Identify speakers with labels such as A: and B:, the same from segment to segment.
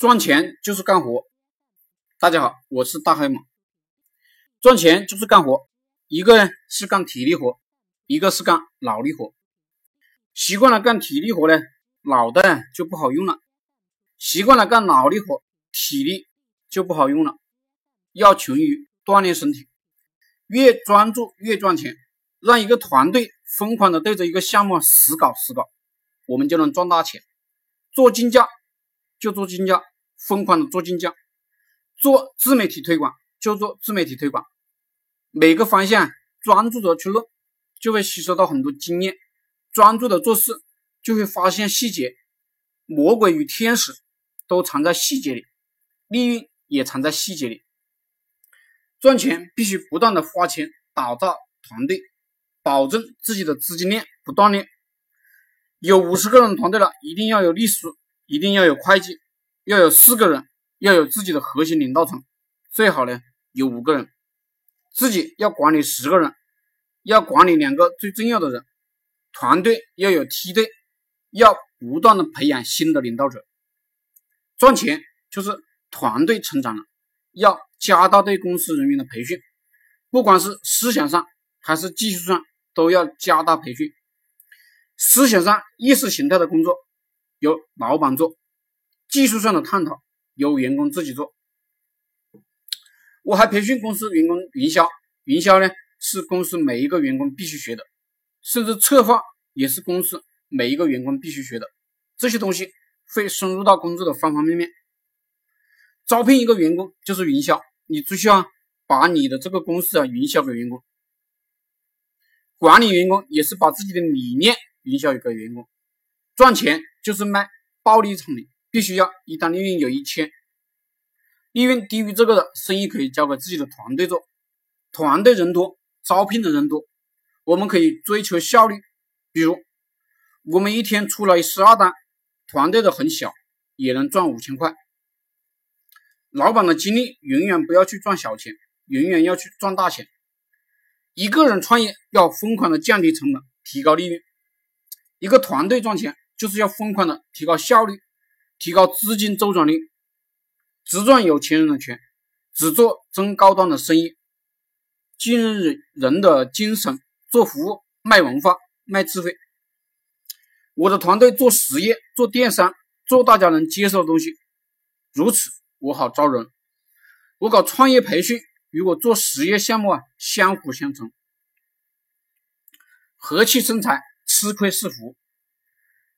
A: 赚钱就是干活。大家好，我是大黑马。赚钱就是干活，一个呢是干体力活，一个是干脑力活。习惯了干体力活呢，脑袋就不好用了；习惯了干脑力活，体力就不好用了。要勤于锻炼身体，越专注越赚钱。让一个团队疯狂的对着一个项目死搞死搞，我们就能赚大钱。做竞价就做竞价。疯狂的做竞价，做自媒体推广就做自媒体推广，每个方向专注的去弄，就会吸收到很多经验；专注的做事，就会发现细节。魔鬼与天使都藏在细节里，利润也藏在细节里。赚钱必须不断的花钱打造团队，保证自己的资金链不断裂。有五十个人团队了，一定要有律师，一定要有会计。要有四个人，要有自己的核心领导层，最好呢有五个人，自己要管理十个人，要管理两个最重要的人，团队要有梯队，要不断的培养新的领导者。赚钱就是团队成长了，要加大对公司人员的培训，不管是思想上还是技术上，都要加大培训。思想上意识形态的工作由老板做。技术上的探讨由员工自己做。我还培训公司员工营销，营销呢是公司每一个员工必须学的，甚至策划也是公司每一个员工必须学的。这些东西会深入到工作的方方面面。招聘一个员工就是营销，你只需要把你的这个公司啊营销给员工。管理员工也是把自己的理念营销给员工。赚钱就是卖暴利产品。必须要一单利润有一千，利润低于这个的生意可以交给自己的团队做，团队人多，招聘的人多，我们可以追求效率。比如我们一天出来十二单，团队的很小，也能赚五千块。老板的精力永远不要去赚小钱，永远要去赚大钱。一个人创业要疯狂的降低成本，提高利润；一个团队赚钱就是要疯狂的提高效率。提高资金周转率，只赚有钱人的钱，只做中高端的生意。今日人的精神，做服务，卖文化，卖智慧。我的团队做实业，做电商，做大家能接受的东西。如此，我好招人。我搞创业培训，与我做实业项目啊，相辅相成。和气生财，吃亏是福。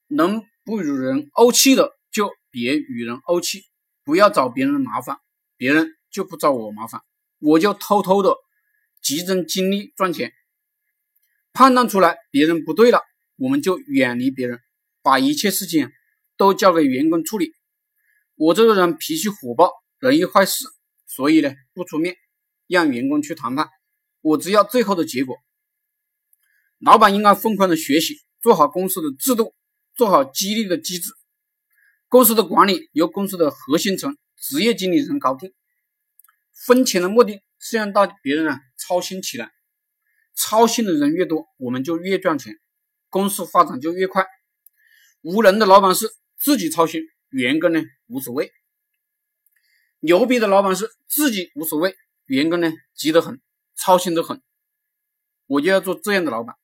A: 能不与人怄气的。别与人怄气，不要找别人麻烦，别人就不找我麻烦，我就偷偷的集中精力赚钱。判断出来别人不对了，我们就远离别人，把一切事情都交给员工处理。我这个人脾气火爆，容易坏事，所以呢不出面，让员工去谈判，我只要最后的结果。老板应该疯狂的学习，做好公司的制度，做好激励的机制。公司的管理由公司的核心层职业经理人搞定。分钱的目的是让大别人啊操心起来，操心的人越多，我们就越赚钱，公司发展就越快。无能的老板是自己操心，员工呢无所谓；牛逼的老板是自己无所谓，员工呢急得很，操心的很。我就要做这样的老板。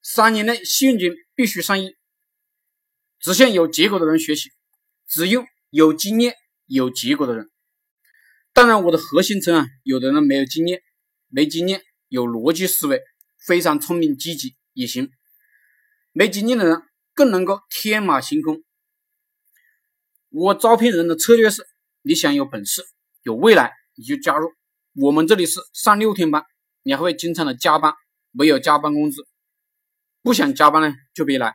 A: 三年内现金必须上亿。只向有结果的人学习，只用有经验、有结果的人。当然，我的核心层啊，有的人没有经验，没经验，有逻辑思维，非常聪明、积极也行。没经验的人更能够天马行空。我招聘人的策略是：你想有本事、有未来，你就加入我们这里。是上六天班，你还会经常的加班，没有加班工资。不想加班呢，就别来。